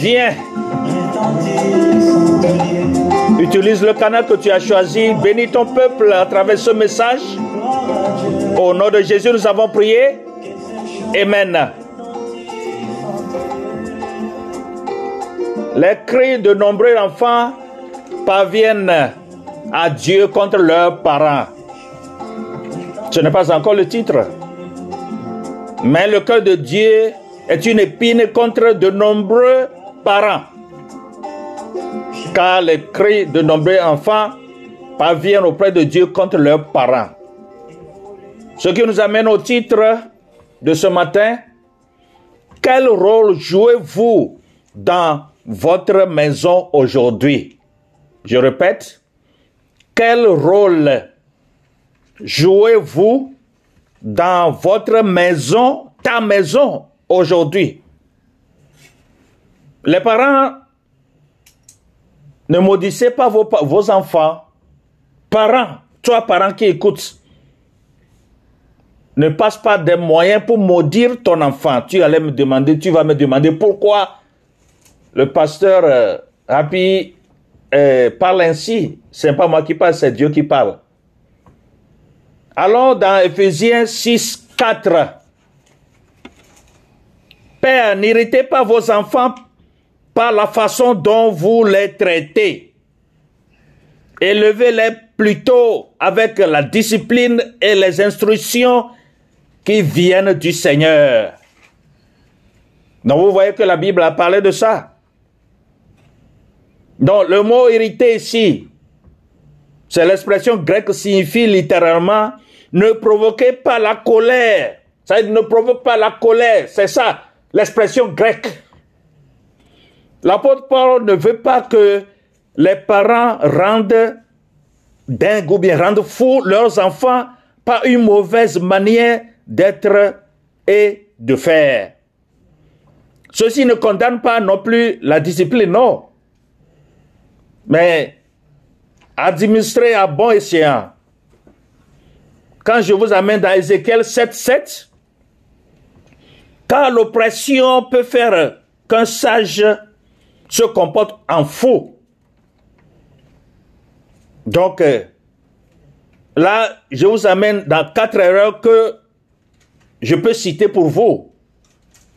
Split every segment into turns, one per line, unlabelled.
viens. Utilise le canal que tu as choisi. Bénis ton peuple à travers ce message. Au nom de Jésus, nous avons prié. Amen. Les cris de nombreux enfants parviennent à Dieu contre leurs parents. Ce n'est pas encore le titre. Mais le cœur de Dieu est une épine contre de nombreux parents. Car les cris de nombreux enfants parviennent auprès de Dieu contre leurs parents. Ce qui nous amène au titre de ce matin. Quel rôle jouez-vous dans votre maison aujourd'hui? Je répète, quel rôle jouez-vous dans votre maison, ta maison aujourd'hui? Les parents, ne maudissez pas vos, enfants. Parents, toi parent qui écoutes, ne passe pas des moyens pour maudire ton enfant. Tu allais me demander, tu vas me demander pourquoi le pasteur euh, Happy euh, parle ainsi. C'est pas moi qui parle, c'est Dieu qui parle. Alors dans Ephésiens 6, 4, Père, n'irritez pas vos enfants par la façon dont vous les traitez. Élevez-les plutôt avec la discipline et les instructions qui viennent du Seigneur. Donc vous voyez que la Bible a parlé de ça. Donc le mot irrité ici, c'est l'expression grecque qui signifie littéralement ne provoquez pas la colère. Ça veut dire ne provoque pas la colère. C'est ça, l'expression grecque. L'apôtre Paul ne veut pas que les parents rendent dingue ou bien rendent fous leurs enfants par une mauvaise manière d'être et de faire. Ceci ne condamne pas non plus la discipline, non. Mais administrer à bon escient. Quand je vous amène dans Ézéchiel 7, 7, car l'oppression peut faire qu'un sage se comporte en faux. Donc, euh, là, je vous amène dans quatre erreurs que je peux citer pour vous,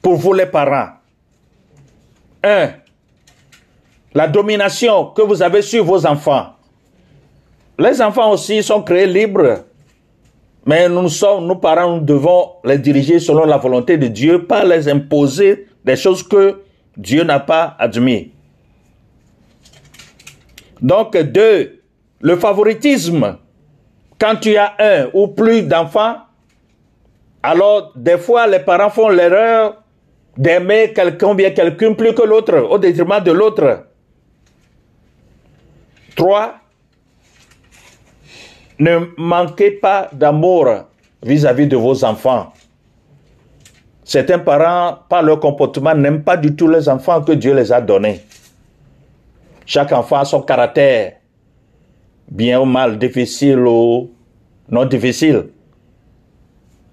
pour vous les parents. Un, la domination que vous avez sur vos enfants. Les enfants aussi sont créés libres, mais nous sommes, nous parents, nous devons les diriger selon la volonté de Dieu, pas les imposer des choses que Dieu n'a pas admis. Donc, deux, le favoritisme. Quand tu as un ou plus d'enfants, alors, des fois, les parents font l'erreur d'aimer quelqu'un bien quelqu'un plus que l'autre, au détriment de l'autre. Trois, ne manquez pas d'amour vis-à-vis de vos enfants. Certains parents, par leur comportement, n'aiment pas du tout les enfants que Dieu les a donnés. Chaque enfant a son caractère, bien ou mal, difficile ou non difficile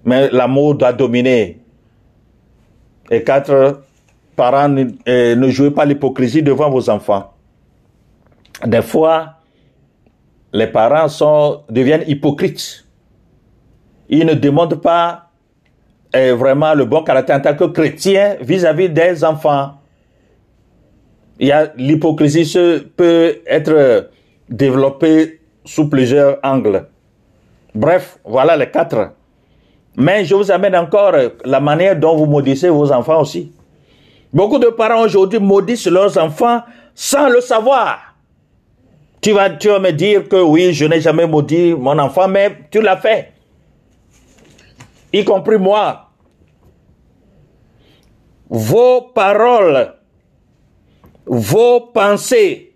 mais l'amour doit dominer. Et quatre, parents, ne, jouez pas l'hypocrisie devant vos enfants. Des fois, les parents sont, deviennent hypocrites. Ils ne demandent pas euh, vraiment le bon caractère en tant que chrétien vis-à-vis des enfants. Il y a l'hypocrisie peut être développée sous plusieurs angles. Bref, voilà les quatre. Mais je vous amène encore la manière dont vous maudissez vos enfants aussi. Beaucoup de parents aujourd'hui maudissent leurs enfants sans le savoir. Tu vas, tu vas me dire que oui, je n'ai jamais maudit mon enfant, mais tu l'as fait. Y compris moi. Vos paroles, vos pensées,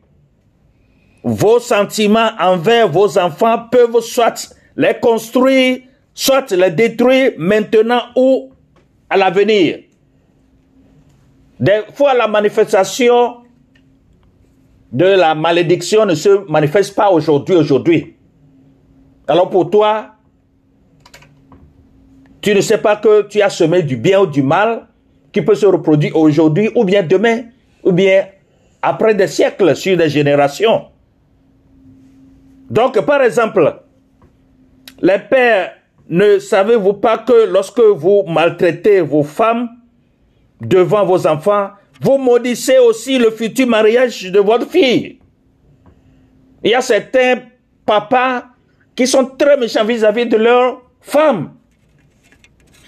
vos sentiments envers vos enfants peuvent soit les construire soit les détruire maintenant ou à l'avenir. Des fois, la manifestation de la malédiction ne se manifeste pas aujourd'hui, aujourd'hui. Alors pour toi, Tu ne sais pas que tu as semé du bien ou du mal qui peut se reproduire aujourd'hui ou bien demain ou bien après des siècles sur des générations. Donc, par exemple, les pères, ne savez-vous pas que lorsque vous maltraitez vos femmes devant vos enfants, vous maudissez aussi le futur mariage de votre fille? Il y a certains papas qui sont très méchants vis-à-vis de leurs femmes.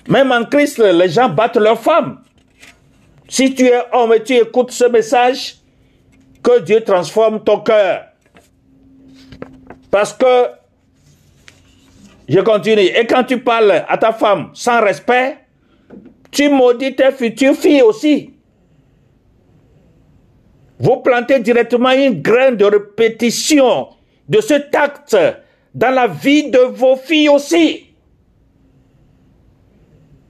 Même en Christ, les gens battent leurs femmes. Si tu es homme et tu écoutes ce message, que Dieu transforme ton cœur. Parce que, je continue, et quand tu parles à ta femme sans respect, tu maudis tes futures filles aussi. Vous plantez directement une graine de répétition de cet acte dans la vie de vos filles aussi.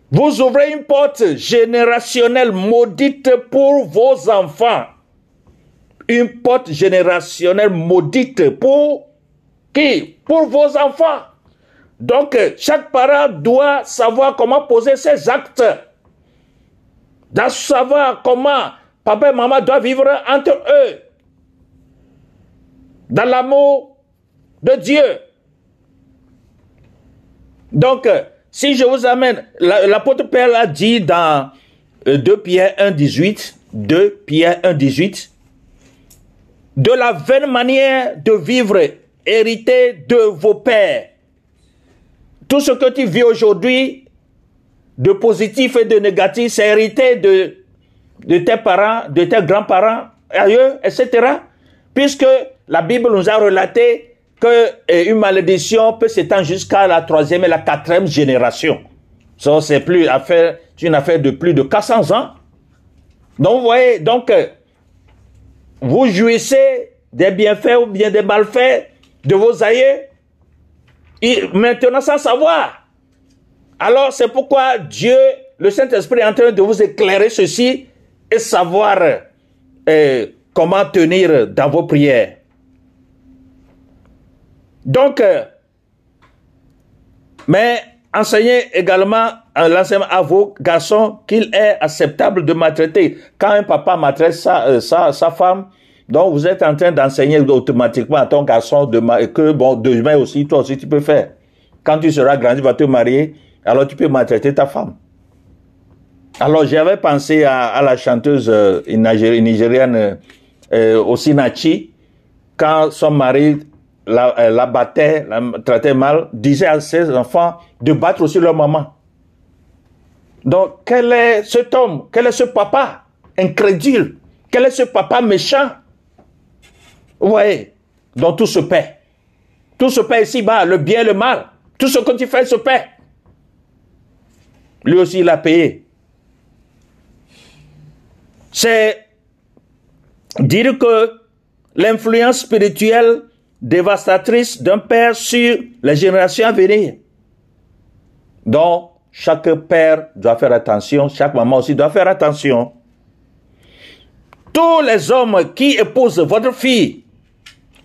Vous ouvrez une porte générationnelle maudite pour vos enfants. Une porte générationnelle maudite pour qui? Pour vos enfants. Donc, chaque parent doit savoir comment poser ses actes. Doit savoir comment papa et maman doivent vivre entre eux. Dans l'amour de Dieu. Donc, si je vous amène, l'apôtre Père a dit dans 2 euh, Pierre 1, 18, 2 Pierre 1, 18, de la vaine manière de vivre hérité de vos pères. Tout ce que tu vis aujourd'hui, de positif et de négatif, c'est hérité de, de tes parents, de tes grands-parents, ailleurs, etc. Puisque la Bible nous a relaté que une malédiction peut s'étendre jusqu'à la troisième et la quatrième génération. Ça, c'est plus affaire, une affaire de plus de 400 ans. Donc, vous voyez, donc, euh, vous jouissez des bienfaits ou bien des malfaits de vos aïeux, maintenant sans savoir. Alors, c'est pourquoi Dieu, le Saint-Esprit est en train de vous éclairer ceci et savoir euh, comment tenir dans vos prières. Donc, euh, mais enseignez également à vos garçons qu'il est acceptable de maltraiter. Quand un papa maltraite sa, euh, sa, sa femme, donc vous êtes en train d'enseigner automatiquement à ton garçon que bon, demain aussi, toi aussi tu peux faire. Quand tu seras grandi, tu vas te marier, alors tu peux maltraiter ta femme. Alors j'avais pensé à, la chanteuse euh, nigérienne euh, Osinachi, quand son mari la, la battait, la traitait mal, disait à ses enfants de battre aussi leur maman. Donc, quel est cet homme? Quel est ce papa incrédule? Quel est ce papa méchant? Vous voyez Donc tout se paie. Tout se paie ici-bas, le bien et le mal. Tout ce que tu fais se paie. Lui aussi, il a payé. C'est dire que l'influence spirituelle dévastatrice d'un père sur les générations à venir. Donc, chaque père doit faire attention, chaque maman aussi doit faire attention. Tous les hommes qui épousent votre fille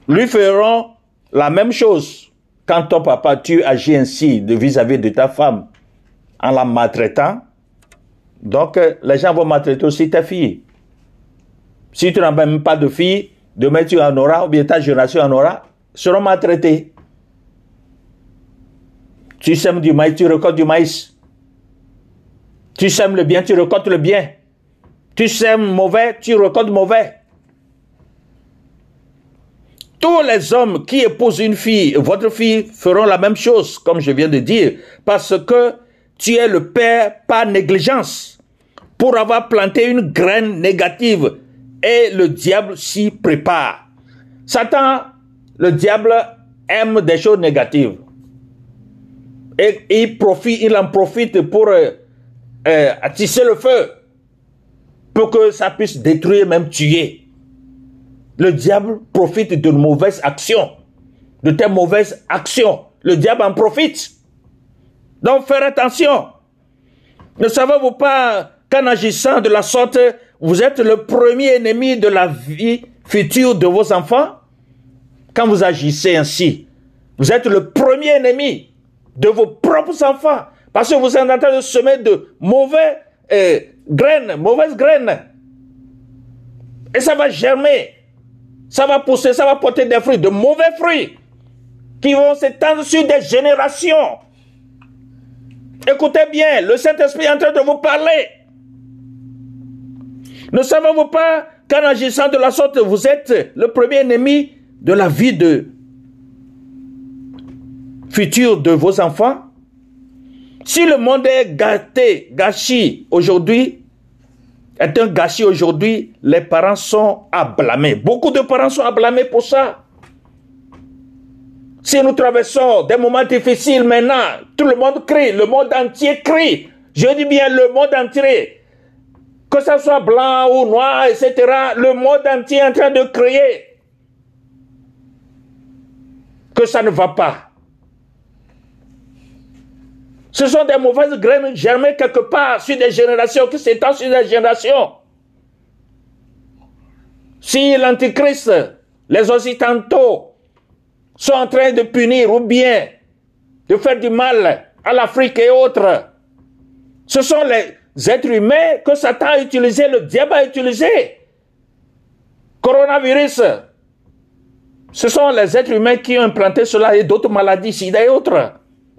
lui feront la même chose quand ton papa, tu agis ainsi de vis-à-vis de ta femme en la maltraitant. Donc, les gens vont maltraiter aussi ta fille. Si tu n'as même pas de fille, demain tu en auras, ou bien ta génération en aura, seront maltraités. Tu sèmes du maïs, tu récoltes du maïs. Tu sèmes le bien, tu récoltes le bien. Tu sèmes mauvais, tu récoltes mauvais. Tous les hommes qui épousent une fille, votre fille, feront la même chose, comme je viens de dire, parce que tu es le père par négligence, pour avoir planté une graine négative, et le diable s'y prépare. Satan, le diable aime des choses négatives. Et il profite, il en profite pour euh, euh, attiser le feu, pour que ça puisse détruire, même tuer. Le diable profite de mauvaises actions, de tes mauvaises actions. Le diable en profite. Donc, faire attention. Ne savez-vous pas qu'en agissant de la sorte, vous êtes le premier ennemi de la vie future de vos enfants Quand vous agissez ainsi, vous êtes le premier ennemi de vos propres enfants. Parce que vous êtes en train de semer de mauvaises euh, graines, mauvaises graines. Et ça va germer. Ça va pousser, ça va porter des fruits, de mauvais fruits, qui vont s'étendre sur des générations. Écoutez bien, le Saint-Esprit est en train de vous parler. Ne savez-vous pas qu'en agissant de la sorte, vous êtes le premier ennemi de la vie de future de vos enfants? Si le monde est gâté, gâché aujourd'hui, est un gâchis aujourd'hui, les parents sont à blâmer. Beaucoup de parents sont à blâmer pour ça. Si nous traversons des moments difficiles maintenant, tout le monde crie, le monde entier crie. Je dis bien le monde entier. Que ce soit blanc ou noir, etc. Le monde entier est en train de crier que ça ne va pas. Ce sont des mauvaises graines germées quelque part sur des générations qui s'étendent sur des générations. Si l'Antichrist, les Occidentaux sont en train de punir ou bien de faire du mal à l'Afrique et autres, ce sont les êtres humains que Satan a utilisé, le diable a utilisé. Coronavirus, ce sont les êtres humains qui ont implanté cela et d'autres maladies, sida et autres,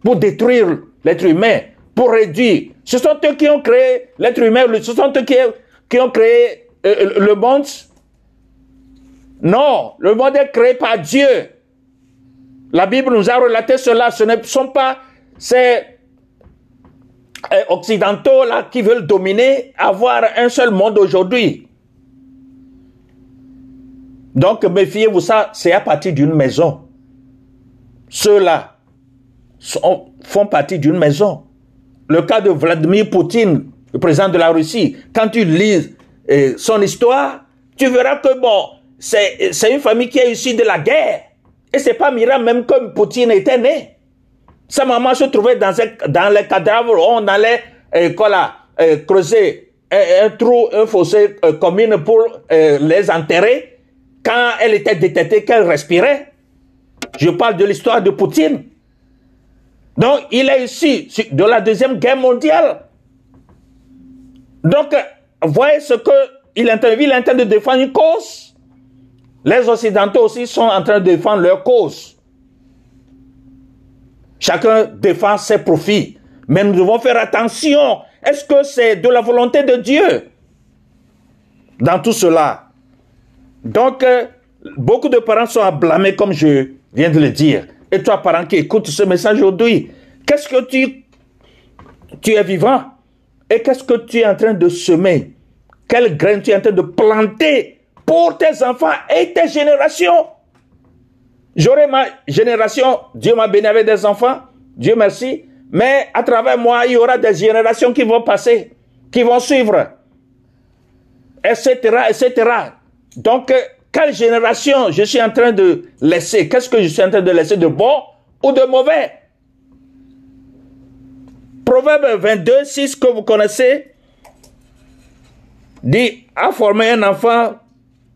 pour détruire l'être humain, pour réduire. Ce sont eux qui ont créé l'être humain, ce sont eux qui, ont créé euh, le monde. Non, le monde est créé par Dieu. La Bible nous a relaté cela. Ce ne sont pas ces euh, occidentaux là qui veulent dominer, avoir un seul monde aujourd'hui. Donc méfiez-vous, ça, c'est à partir d'une maison. Ceux-là font partie d'une maison. Le cas de Vladimir Poutine, le président de la Russie, quand tu lis euh, son histoire, tu verras que bon, c'est une famille qui est issue de la guerre. Et c'est pas miracle même comme Poutine était né. Sa maman se trouvait dans, les cadavres, on allait euh, euh, creuser un, trou, un fossé euh, commune pour les enterrer quand elle était détectée qu'elle respirait. Je parle de l'histoire de Poutine. Donc, il est ici de la Deuxième Guerre mondiale. Donc, voyez ce qu'il est, il est en train de défendre une cause. Les Occidentaux aussi sont en train de défendre leur cause. Chacun défend ses profits. Mais nous devons faire attention. Est-ce que c'est de la volonté de Dieu? Dans tout cela donc, euh, beaucoup de parents sont à blâmer, comme je viens de le dire. Et toi, parent qui écoute ce message aujourd'hui, qu'est-ce que tu, tu es vivant? Et qu'est-ce que tu es en train de semer? Quelle graine tu es en train de planter pour tes enfants et tes générations? J'aurai ma génération, Dieu m'a béni avec des enfants, Dieu merci, mais à travers moi, il y aura des générations qui vont passer, qui vont suivre, etc., etc. Donc, euh, quelle génération je suis en train de laisser? Qu'est-ce que je suis en train de laisser? De bon ou de mauvais? Proverbe 22, 6 que vous connaissez, dit à former un enfant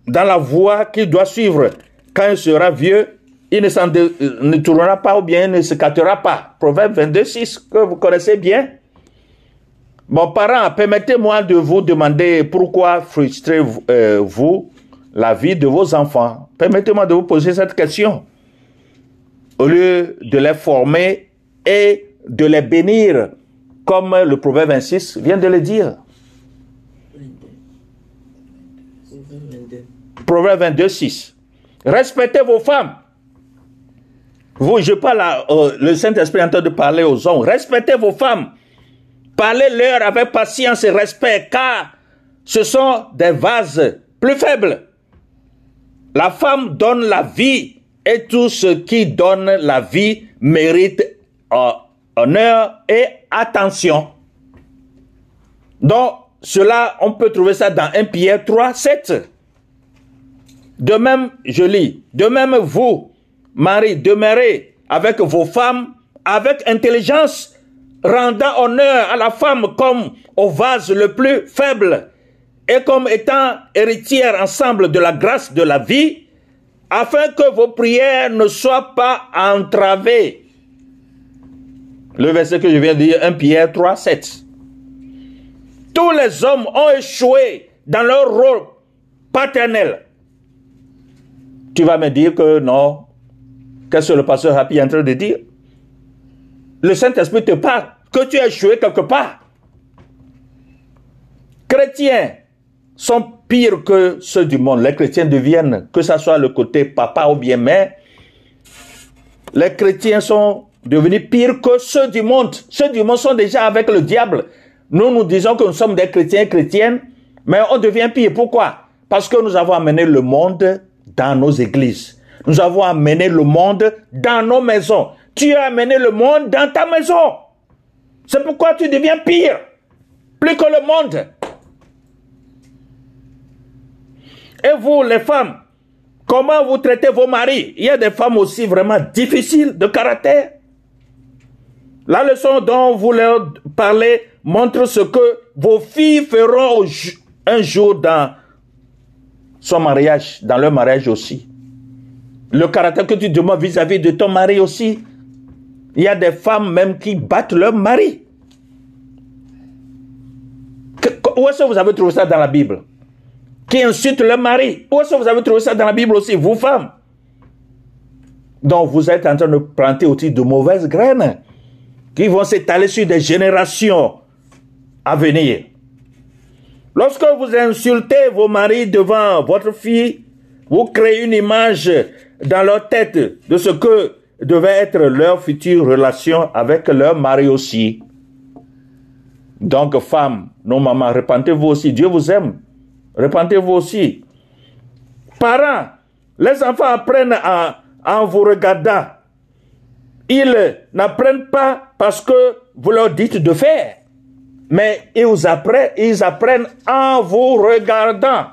dans la voie qu'il doit suivre. Quand il sera vieux, il ne, s'en ne tournera pas ou bien il ne se captera pas. Proverbe 22, 6 que vous connaissez bien. Mon parent, permettez-moi de vous demander pourquoi frustrez-vous euh, la vie de vos enfants Permettez-moi de vous poser cette question. Au lieu de les former et de les bénir, comme le proverbe 26 vient de le dire. Proverbe 22, 6. Respectez vos femmes. Vous, je parle, euh, le Saint-Esprit en train de parler aux hommes. Respectez vos femmes. Parlez-leur avec patience et respect, car ce sont des vases plus faibles la femme donne la vie et tout ce qui donne la vie mérite euh, honneur et attention. Donc, cela, on peut trouver ça dans 1 Pierre 3, 7. De même, je lis, de même vous, Marie, demeurez avec vos femmes avec intelligence, rendant honneur à la femme comme au vase le plus faible et comme étant héritière ensemble de la grâce de la vie, afin que vos prières ne soient pas entravées. Le verset que je viens de dire, 1 Pierre 3, 7. Tous les hommes ont échoué dans leur rôle paternel. Tu vas me dire que non. Qu'est-ce que le pasteur Happy est en train de dire Le Saint-Esprit te parle que tu as échoué quelque part. Chrétiens sont pires que ceux du monde. Les chrétiens deviennent, que ce soit le côté papa ou bien mère, les chrétiens sont devenus pires que ceux du monde. Ceux du monde sont déjà avec le diable. Nous, nous disons que nous sommes des chrétiens chrétiennes, mais on devient pire. Pourquoi? Parce que nous avons amené le monde dans nos églises. Nous avons amené le monde dans nos maisons. Tu as amené le monde dans ta maison. C'est pourquoi tu deviens pire. Plus que le monde. Et vous, les femmes, comment vous traitez vos maris? Il y a des femmes aussi vraiment difficiles de caractère. La leçon dont vous leur parlez montre ce que vos filles feront un jour dans son mariage, dans leur mariage aussi. Le caractère que tu demandes vis-à-vis de ton mari aussi. Il y a des femmes même qui battent leur mari. où est-ce que vous avez trouvé ça dans la Bible? Qui insulte leur mari. Où est-ce que vous avez trouvé ça dans la Bible aussi, vous femmes? Donc vous êtes en train de planter aussi de mauvaises graines qui vont s'étaler sur des générations à venir. Lorsque vous insultez vos maris devant votre fille, vous créez une image dans leur tête de ce que devait être leur future relation avec leur mari aussi. Donc, femmes, non maman, repentez-vous aussi. Dieu vous aime. Repentez-vous aussi. Parents, les enfants apprennent en vous regardant. Ils n'apprennent pas parce que vous leur dites de faire. Mais ils apprennent, ils apprennent en vous regardant.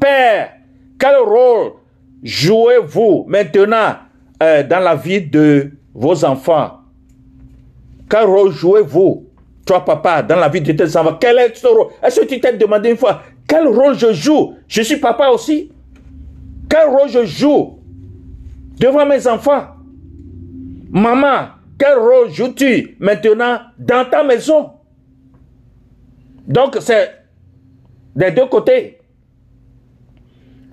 Père, quel rôle jouez-vous maintenant euh, dans la vie de vos enfants. Quel rôle jouez-vous, toi papa, dans la vie de tes enfants? Quel est ce rôle? Est-ce que tu t'es demandé une fois, quel rôle je joue? Je suis papa aussi. Quel rôle je joue devant mes enfants? Maman, quel rôle joues-tu maintenant dans ta maison? Donc c'est des deux côtés.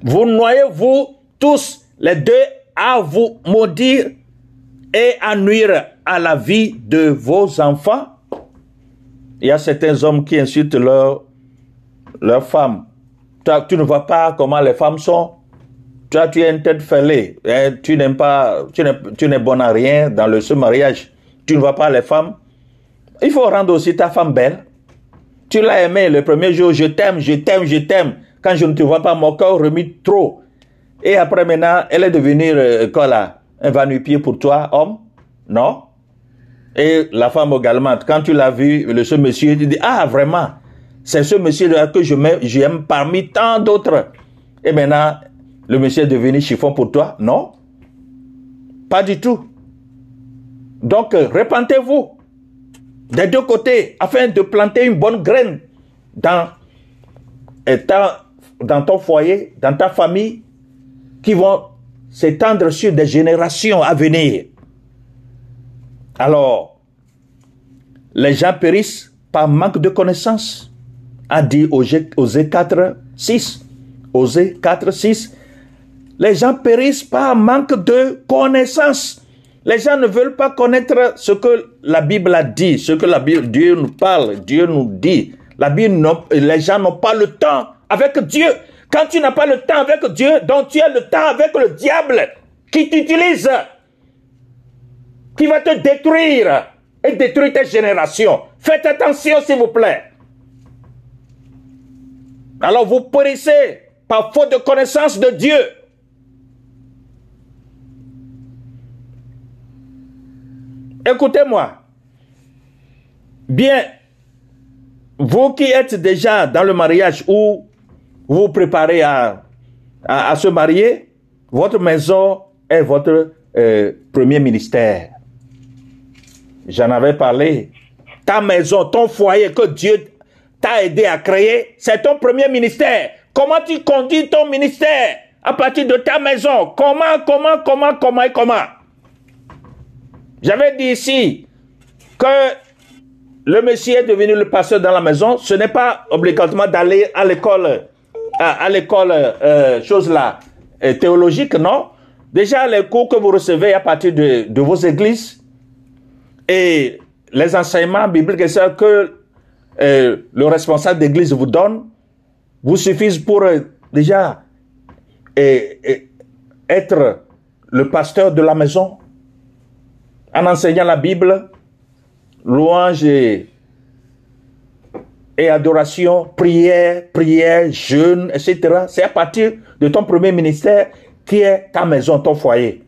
Vous noyez-vous tous les deux à vous maudire et à nuire à la vie de vos enfants. Il y a certains hommes qui insultent leurs leur femmes. Tu ne vois pas comment les femmes sont. Toi, tu es une tête fêlée. Hein, tu n'aimes pas, tu n'es bon à rien dans le, ce mariage. Tu ne vois pas les femmes. Il faut rendre aussi ta femme belle. Tu l'as aimée le premier jour, je t'aime, je t'aime, je t'aime. Quand je ne te vois pas, mon corps remis trop. Et après maintenant, elle est devenue euh, quoi là Un va pied pour toi, homme? Non? Et la femme également, quand tu l'as vu, le, ce monsieur, tu dis, ah vraiment, c'est ce monsieur-là que je j'aime parmi tant d'autres. Et maintenant, le monsieur est devenu chiffon pour toi? Non? Pas du tout. Donc, repentez-vous des deux côtés afin de planter une bonne graine dans, dans ton foyer, dans ta famille, qui vont s'étendre sur des générations à venir. Alors, les gens périssent par manque de connaissances, a dit Osée 4, 6. Osée 4, 6. Les gens périssent par manque de connaissances. Les gens ne veulent pas connaître ce que la Bible a dit, ce que la Bible, Dieu nous parle, Dieu nous dit. La Bible, les gens n'ont pas le temps avec Dieu. Quand tu n'as pas le temps avec Dieu, donc tu as le temps avec le diable qui t'utilise, qui va te détruire et détruire tes générations. Faites attention, s'il vous plaît. Alors vous périssez par faute de connaissance de Dieu. Écoutez-moi. Bien, vous qui êtes déjà dans le mariage ou vous préparez à, se marier, votre maison est votre euh, premier ministère. J'en avais parlé. Ta maison, ton foyer que Dieu t'a aidé à créer, c'est ton premier ministère. Comment tu conduis ton ministère à partir de ta maison? Comment, comment, comment, comment et comment? J'avais dit ici que le Messie est devenu le pasteur dans la maison, ce n'est pas obligatoirement d'aller à l'école, à, l'école, euh, chose là, euh, théologique, non? Déjà, les cours que vous recevez à partir de, vos églises et les enseignements bibliques que euh, le responsable d'église vous donne, vous suffisent pour déjà être le pasteur de la maison en enseignant la Bible, louange et, adoration, prière, prière, jeûne, etc. C'est à partir de ton premier ministère qui est ta maison, ton foyer,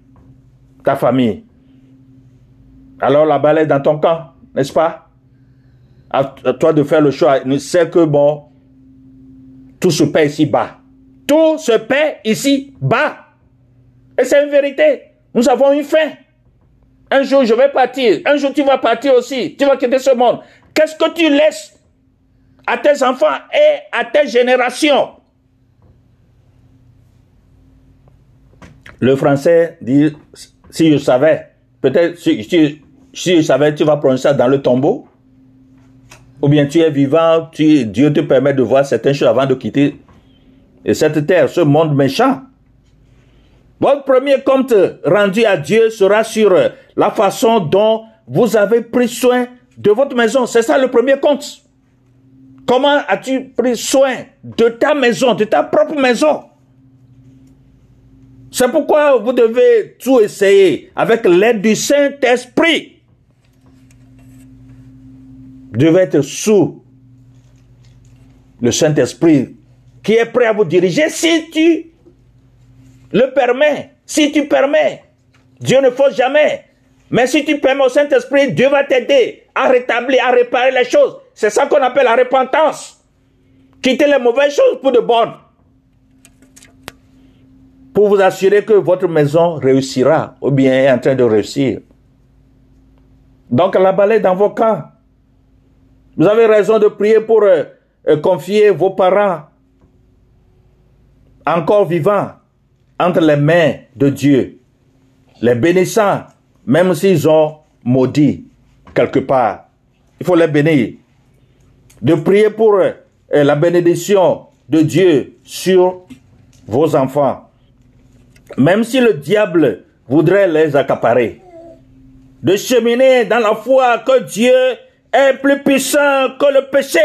ta famille. Alors la balle est dans ton camp, n'est-ce pas? À, toi de faire le choix. C'est que bon, tout se paie ici bas. Tout se paie ici bas. Et c'est une vérité. Nous avons une fin. Un jour, je vais partir. Un jour, tu vas partir aussi. Tu vas quitter ce monde. Qu'est-ce que tu laisses à tes enfants et à tes générations Le français dit, si je savais, peut-être si, je savais, tu vas prononcer ça dans le tombeau. Ou bien tu es vivant, Dieu te permet de voir certaines choses avant de quitter cette terre, ce monde méchant. Votre premier compte rendu à Dieu sera sur la façon dont vous avez pris soin de votre maison. C'est ça le premier compte. Comment as-tu pris soin de ta maison, de ta propre maison? C'est pourquoi vous devez tout essayer avec l'aide du Saint-Esprit. Vous devez être sous le Saint-Esprit qui est prêt à vous diriger si tu le permets. Si tu permets, Dieu ne faut jamais. Mais si tu permets au Saint-Esprit, Dieu va t'aider à rétablir, à réparer les choses. C'est ça qu'on appelle la repentance. Quitter les mauvaises choses pour de bonnes. Pour vous assurer que votre maison réussira ou bien est en train de réussir. Donc la balai dans vos camps. Vous avez raison de prier pour euh, euh, confier vos parents encore vivants entre les mains de Dieu, les bénissant, même s'ils ont maudit quelque part. Il faut les bénir. De prier pour euh, la bénédiction de Dieu sur vos enfants. Même si le diable voudrait les accaparer. De cheminer dans la foi que Dieu est plus puissant que le péché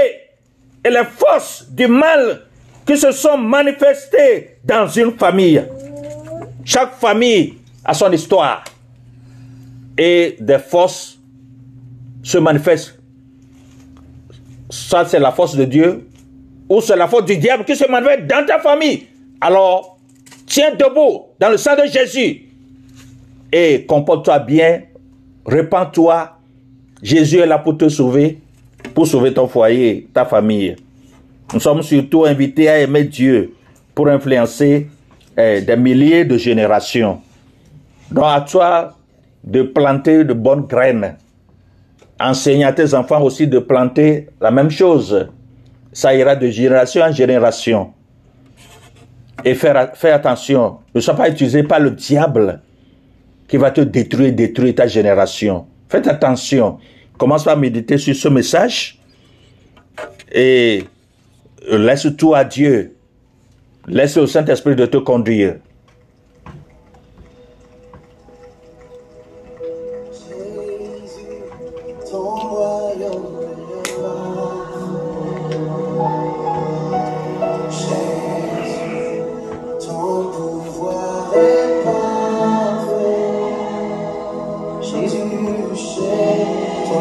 et les forces du mal qui se sont manifestées dans une famille. Chaque famille a son histoire. Et des forces se manifestent. Ça, c'est la force de Dieu. Ou c'est la force du diable qui se manifeste dans ta famille. Alors, tiens debout dans le sang de Jésus. Et comporte-toi bien. Répands-toi. Jésus est là pour te sauver. Pour sauver ton foyer, ta famille. Nous sommes surtout invités à aimer Dieu pour influencer eh, des milliers de générations. Donc à toi de planter de bonnes graines. Enseigne à tes enfants aussi de planter la même chose. Ça ira de génération en génération. Et faire, faire attention. Ne sois pas utilisé par le diable qui va te détruire, détruire ta génération. Faites attention. Commence par méditer sur ce message et laisse tout à Dieu. Laisse au Saint-Esprit de te conduire.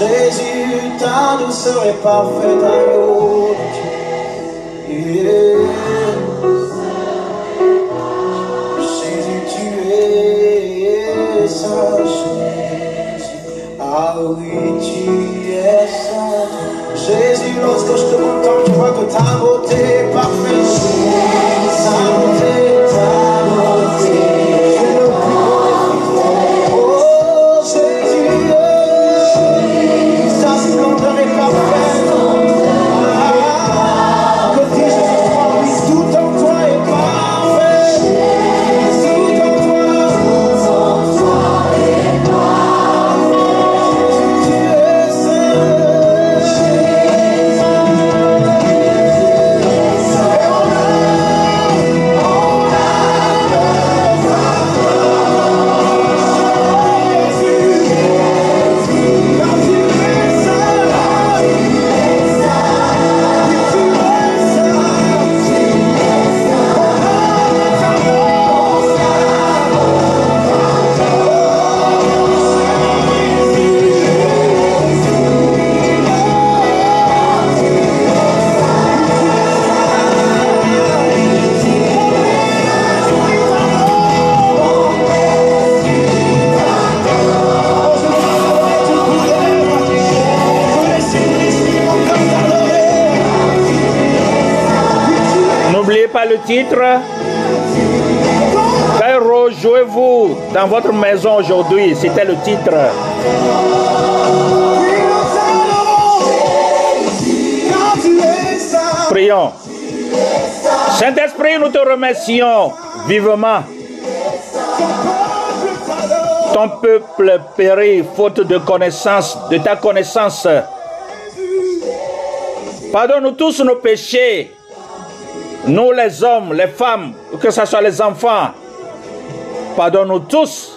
Jésus, ta douceur est parfaite à nous. Jésus, tu es sage. Ah oui,
tu es sage. Jésus, lorsque je te contemple, je vois que ta le titre. Cairo, jouez-vous dans votre maison aujourd'hui. C'était le titre. Prions. Saint-Esprit, nous te remercions vivement. Ton peuple périt faute de connaissance, de ta connaissance. Pardonne-nous tous nos péchés. Nous les hommes, les femmes, que ce soit les enfants. Pardonne-nous tous.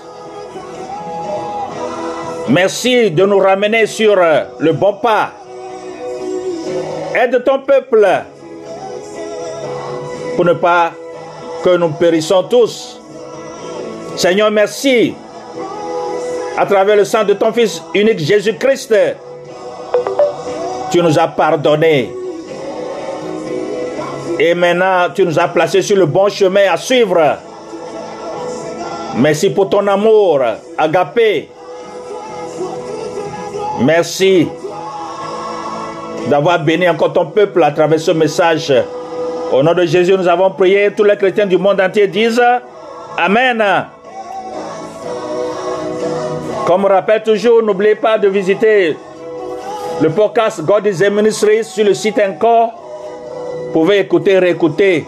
Merci de nous ramener sur le bon pas. Aide ton peuple pour ne pas que nous périssons tous. Seigneur, merci. À travers le sang de ton Fils unique Jésus-Christ, tu nous as pardonné. Et maintenant, tu nous as placés sur le bon chemin à suivre. Merci pour ton amour, agapé. Merci d'avoir béni encore ton peuple à travers ce message. Au nom de Jésus, nous avons prié. Tous les chrétiens du monde entier disent Amen. Comme on rappelle toujours, n'oubliez pas de visiter le podcast God is a Ministry sur le site encore. Pouvez écouter, réécouter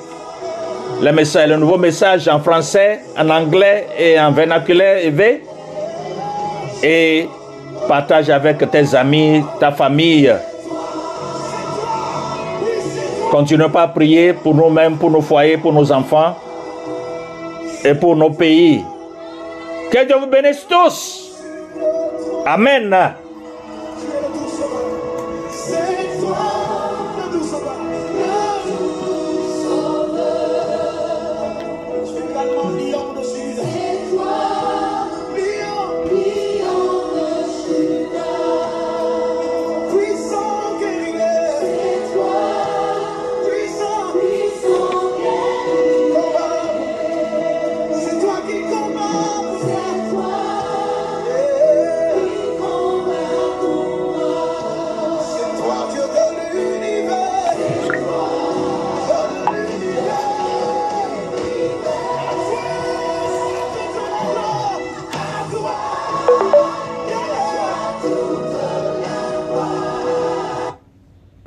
le, nouveau message en français, en anglais et en vernaculaire. Et partage avec tes amis, ta famille. Continuons pas à prier pour nous-mêmes, pour nos foyers, pour nos enfants et pour nos pays. Que Dieu vous bénisse tous. Amen.